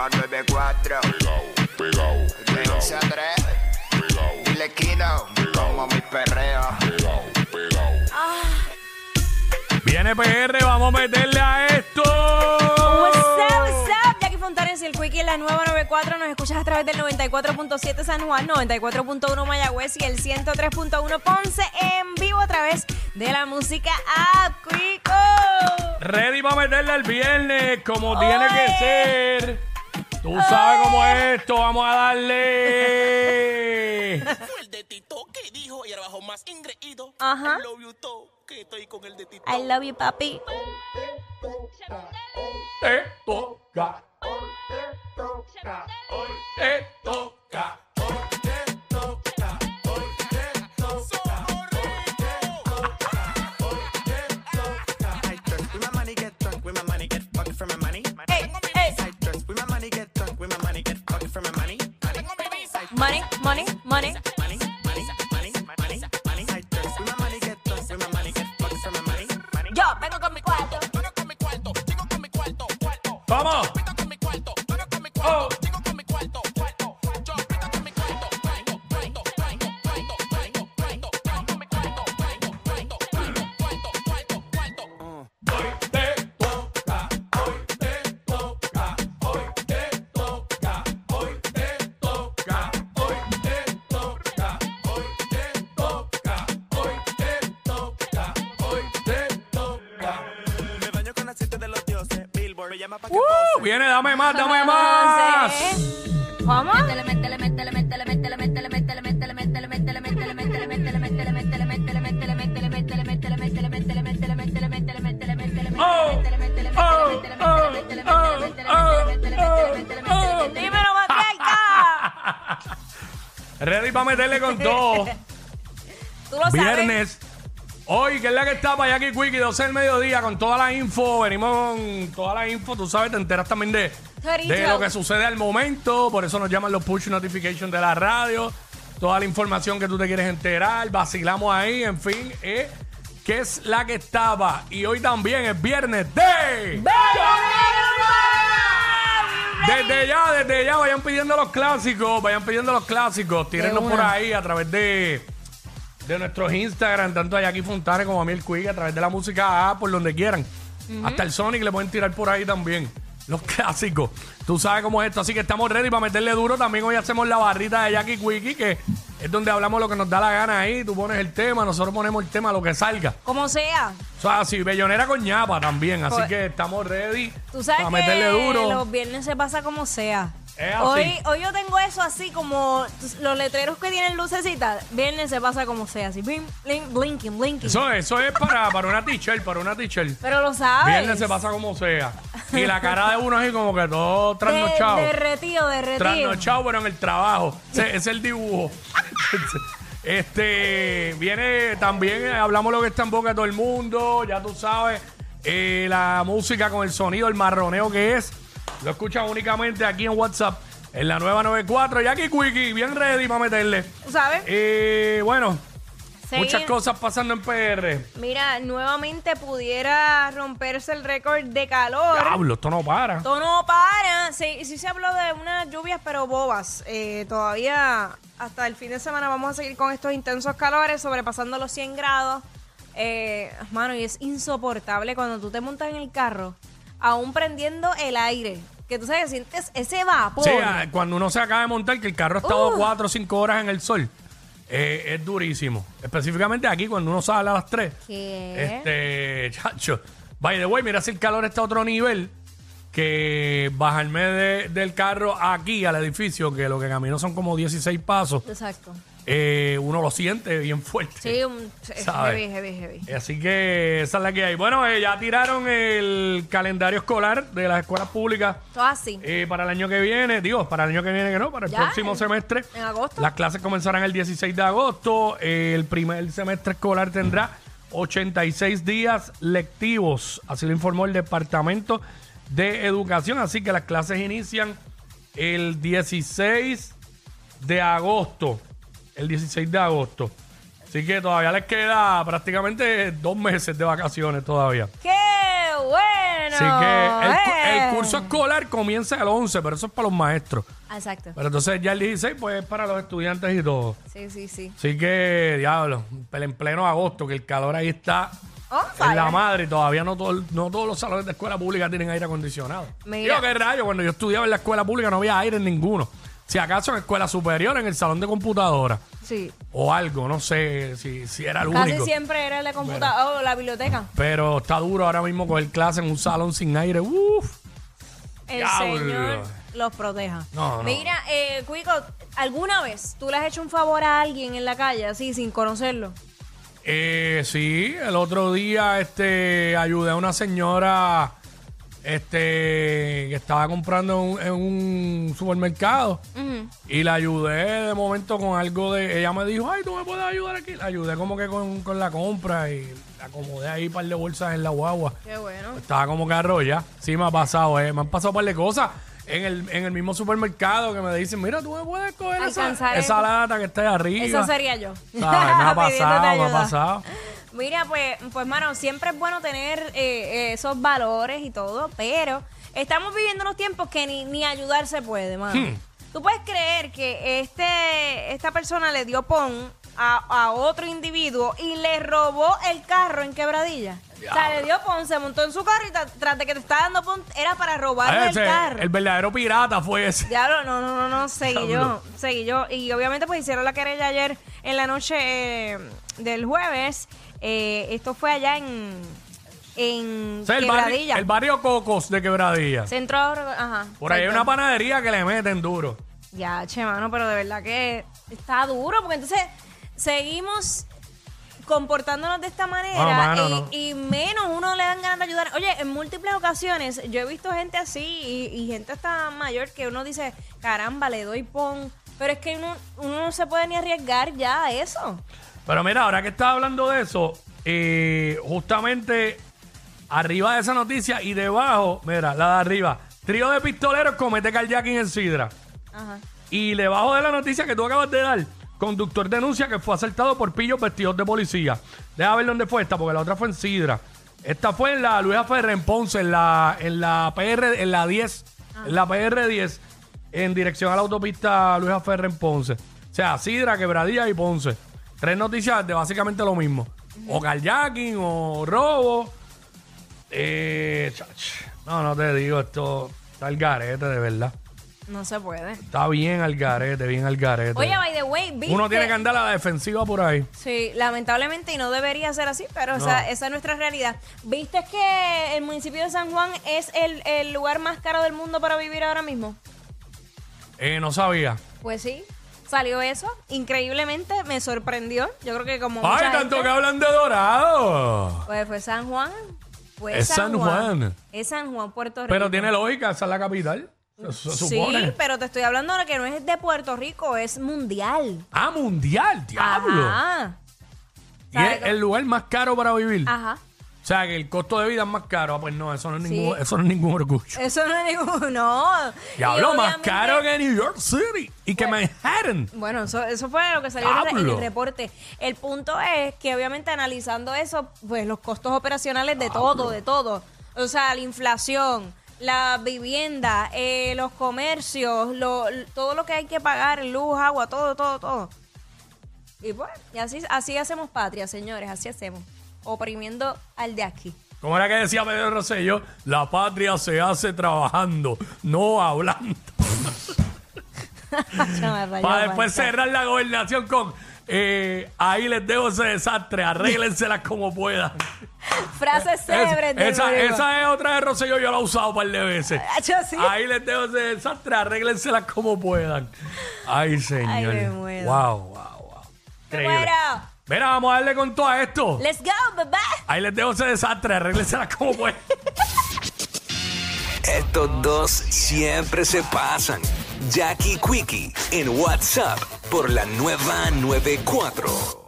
nueva 94. Pegao, pegao, De pegao, 11 a 3. pegao, Dile Kino, como mi perreo. pegao, pegao. Viene PR, vamos a meterle a esto. What's up, what's up? Jackie Fontanes y el Quickie en la nueva 94. Nos escuchas a través del 94.7 San Juan, 94.1 Mayagüez y el 103.1 Ponce en vivo a través de la música App Quico. Ready para meterle el viernes, como tiene que Oye. ser. Tú sabes cómo es esto, vamos a darle. Fue el de Tito que dijo y ahora bajo más ingreído. Ajá. I love you todo, que estoy con el de Tito. I love you, papi. Te toca. Hoy te toca. Yo vengo con mi viene, dame más, dame más. ¿Cómo? Oh, oh, oh, oh, oh, oh. Dímelo, Matriarca. Ready para meterle con todo. Tú lo sabes. Viernes. Hoy, que es la que está para Jackie Quickie, 12 del mediodía, con toda la info. Venimos con toda la info, tú sabes, te enteras también de, de lo que sucede al momento. Por eso nos llaman los push notifications de la radio. Toda la información que tú te quieres enterar. Vacilamos ahí, en fin. Eh, que es la que estaba. Y hoy también es viernes de. Desde ya, desde ya, vayan pidiendo los clásicos, vayan pidiendo los clásicos, tírenlos una. por ahí a través de, de nuestros Instagram, tanto a Jackie Fontana como a mí el Quick, a través de la música A, por donde quieran. Hasta el Sonic le pueden tirar por ahí también. Los clásicos. Tú sabes cómo es esto, así que estamos ready para meterle duro. También hoy hacemos la barrita de Jackie Quickie, que es donde hablamos lo que nos da la gana ahí. Tú pones el tema, nosotros ponemos el tema, lo que salga. Como sea. O sea, así, bellonera con ñapa también. Así Pues- que estamos ready Tú sabes para que meterle duro. los viernes se pasa como sea. Es así. Hoy, hoy yo tengo eso así como los letreros que tienen lucecitas. Viernes se pasa como sea, así blin, blin, blinking, blinking. Eso, eso es para, para una teacher, para una teacher. Pero lo sabes. Viernes se pasa como sea. Y la cara de uno así como que todo De- trasnochado. derretido, derretido. Trasnochado, pero en el trabajo. Ese es el dibujo. Este, viene también, hablamos lo que está en boca de todo el mundo, ya tú sabes, eh, la música con el sonido, el marroneo que es. Lo escuchan únicamente aquí en WhatsApp, en la nueva 94. Jackie Quickie, bien ready para meterle. ¿Tú sabes? Eh, bueno, Seguir- muchas cosas pasando en PR. Mira, nuevamente pudiera romperse el récord de calor. Diablo, esto no para. Esto no para. Sí, sí se habló de unas lluvias, pero bobas. Eh, todavía hasta el fin de semana vamos a seguir con estos intensos calores, sobrepasando los 100 grados. Eh, mano, y es insoportable cuando tú te montas en el carro, aún prendiendo el aire. Que tú sabes, sientes ese vapor. Sí, ah, cuando uno se acaba de montar, que el carro ha estado cuatro o cinco horas en el sol, eh, es durísimo. Específicamente aquí, cuando uno sale a las 3. ¿Qué? Este, chacho. By the way, mira si el calor está a otro nivel que bajarme de- del carro aquí al edificio, que lo que camino son como 16 pasos, Exacto. Eh, uno lo siente bien fuerte. Sí, un, heavy, heavy, heavy. Así que esa es la que hay. Bueno, eh, ya tiraron el calendario escolar de las escuelas públicas Todo así. eh, para el año que viene, digo, para el año que viene que no, para el Ya, próximo semestre. en agosto. Las clases comenzarán el 16 de agosto. El primer semestre escolar tendrá 86 días lectivos, así lo informó el Departamento de Educación. Así que las clases inician el 16 de agosto. El 16 de agosto. Así que todavía les queda prácticamente dos meses de vacaciones todavía. ¡Qué Así que el, eh. el curso escolar comienza el 11, pero eso es para los maestros. Exacto. Pero entonces ya el 16, pues es para los estudiantes y todo. Sí, sí, sí. Así que, diablo, en pleno agosto, que el calor ahí está On en la madre todavía no, todo, no todos los salones de escuela pública tienen aire acondicionado. Mira. Digo, qué rayo, cuando yo estudiaba en la escuela pública no había aire en ninguno. Si acaso en escuela superior, en el salón de computadora Sí. o algo, no sé si, si era el Casi único. siempre era la computadora o la biblioteca. Pero está duro ahora mismo coger clase en un salón sin aire. Uf. El Diablo. Señor los proteja. No, no. Mira, eh, Cuico, ¿alguna vez tú le has hecho un favor a alguien en la calle así sin conocerlo? Eh, sí, el otro día este ayudé a una señora este que estaba comprando en un, en un supermercado y la ayudé de momento con algo de ella me dijo, "Ay, tú me puedes ayudar aquí." La ayudé como que con, con la compra y la acomodé ahí un par de bolsas en la guagua. Qué bueno. Estaba como que arrolla. Sí, me ha pasado, eh. Me han pasado un par de cosas en el, en el mismo supermercado que me dicen, mira, tú me puedes coger esa, Alcanzar esa eso. lata que está ahí arriba. Eso sería yo. ¿Sabes? Me ha pasado, me ha ayuda. pasado. Mira, pues, pues, mano, siempre es bueno tener eh, eh, esos valores y todo, pero estamos viviendo unos tiempos que ni, ni ayudar se puede, mano. Hmm. Tú puedes creer que este, esta persona le dio pon a, a otro individuo y le robó el carro en quebradilla. O sea, le dio pon, se montó en su carro y tra- tras de que te estaba dando pon, era para robarle Ese, el carro. el verdadero pirata fue ese. Diablo, no, no, no, no, seguí Diablo. yo, seguí yo. Y obviamente pues hicieron la querella ayer en la noche eh, del jueves. Eh, esto fue allá en, en O sea, el, barrio, Quebradilla. el barrio Cocos de Quebradilla. Centro, ajá. Por ahí hay una panadería que le meten duro. Ya, che, mano, pero de verdad que está duro, porque entonces seguimos comportándonos de esta manera No, mano, y, no. y menos uno le dan ganas de ayudar. Oye, en múltiples ocasiones yo he visto gente así y, y gente hasta mayor que uno dice, caramba, le doy pon. Pero es que uno, uno no se puede ni arriesgar ya a eso. Pero mira, ahora que estás hablando de eso, eh, justamente arriba de esa noticia y debajo, mira, la de arriba, trío de pistoleros comete carjacking en Sidra. Ajá. Y debajo de la noticia que tú acabas de dar, conductor denuncia que fue asaltado por pillos vestidos de policía. Deja ver dónde fue esta, porque la otra fue en Sidra. Esta fue en la Luisa Ferrer en Ponce, en la, en la PR, en la 10, en la PR 10, en dirección a la autopista Luisa Ferrer en Ponce. O sea, Sidra, Quebradilla y Ponce. Tres noticias de básicamente lo mismo. O carjacking, o robo. Eh, chach. no, no te digo, esto está al garete, de verdad. No se puede. Está bien al garete, bien al garete. Oye, by the way, ¿viste? Uno tiene que andar a la defensiva por ahí. Sí, lamentablemente y no debería ser así, pero No. esa, esa es nuestra realidad. ¿Viste que el municipio de San Juan es el, el lugar más caro del mundo para vivir ahora mismo? Eh, no sabía. Pues sí, salió eso. Increíblemente me sorprendió. Yo creo que como Ay, mucha tanto gente, que hablan de Dorado. Pues fue San Juan. Fue Es San Juan. Es San Juan, Puerto Rico. Pero tiene lógica, esa es la capital. Se, se supone. Sí, pero te estoy hablando de que no es de Puerto Rico, es mundial. Ah, mundial, diablo. Ajá. Y es el lugar más caro para vivir. Ajá. O sea, que el costo de vida es más caro. Ah, pues no, eso no es, Sí. ningún, eso no es ningún orgullo. Eso no es ningún. No. Y más obviamente- caro que New York City y que Manhattan. Bueno, eso, eso fue lo que salió en el- en el Diablo. reporte. El punto es que obviamente analizando eso, pues los costos operacionales de todo, de todo. O sea, la inflación, la vivienda, eh, los comercios, lo- todo lo que hay que pagar, luz, agua, todo, todo, todo. Y pues, y así, así hacemos patria, señores, así hacemos. Oprimiendo al de aquí. Como era que decía Pedro Rosselló, la patria se hace trabajando, no hablando. Para después cerrar la gobernación con eh, ahí les dejo ese desastre, arréglenselas como puedan. Frases Es- célebres esa, esa es otra de Rosselló, yo la he usado un par de veces. Sí. Ahí les dejo ese desastre, arréglenselas como puedan. Ay, señor. Ay, me muero. Wow, wow, wow. Me Increíble. muero. Mira, vamos a darle con todo a esto. Let's go, bebé. Ahí les dejo ese desastre, arréglenselas como puedan. Estos dos siempre se pasan. Jackie Quickie en WhatsApp por la nueva 94.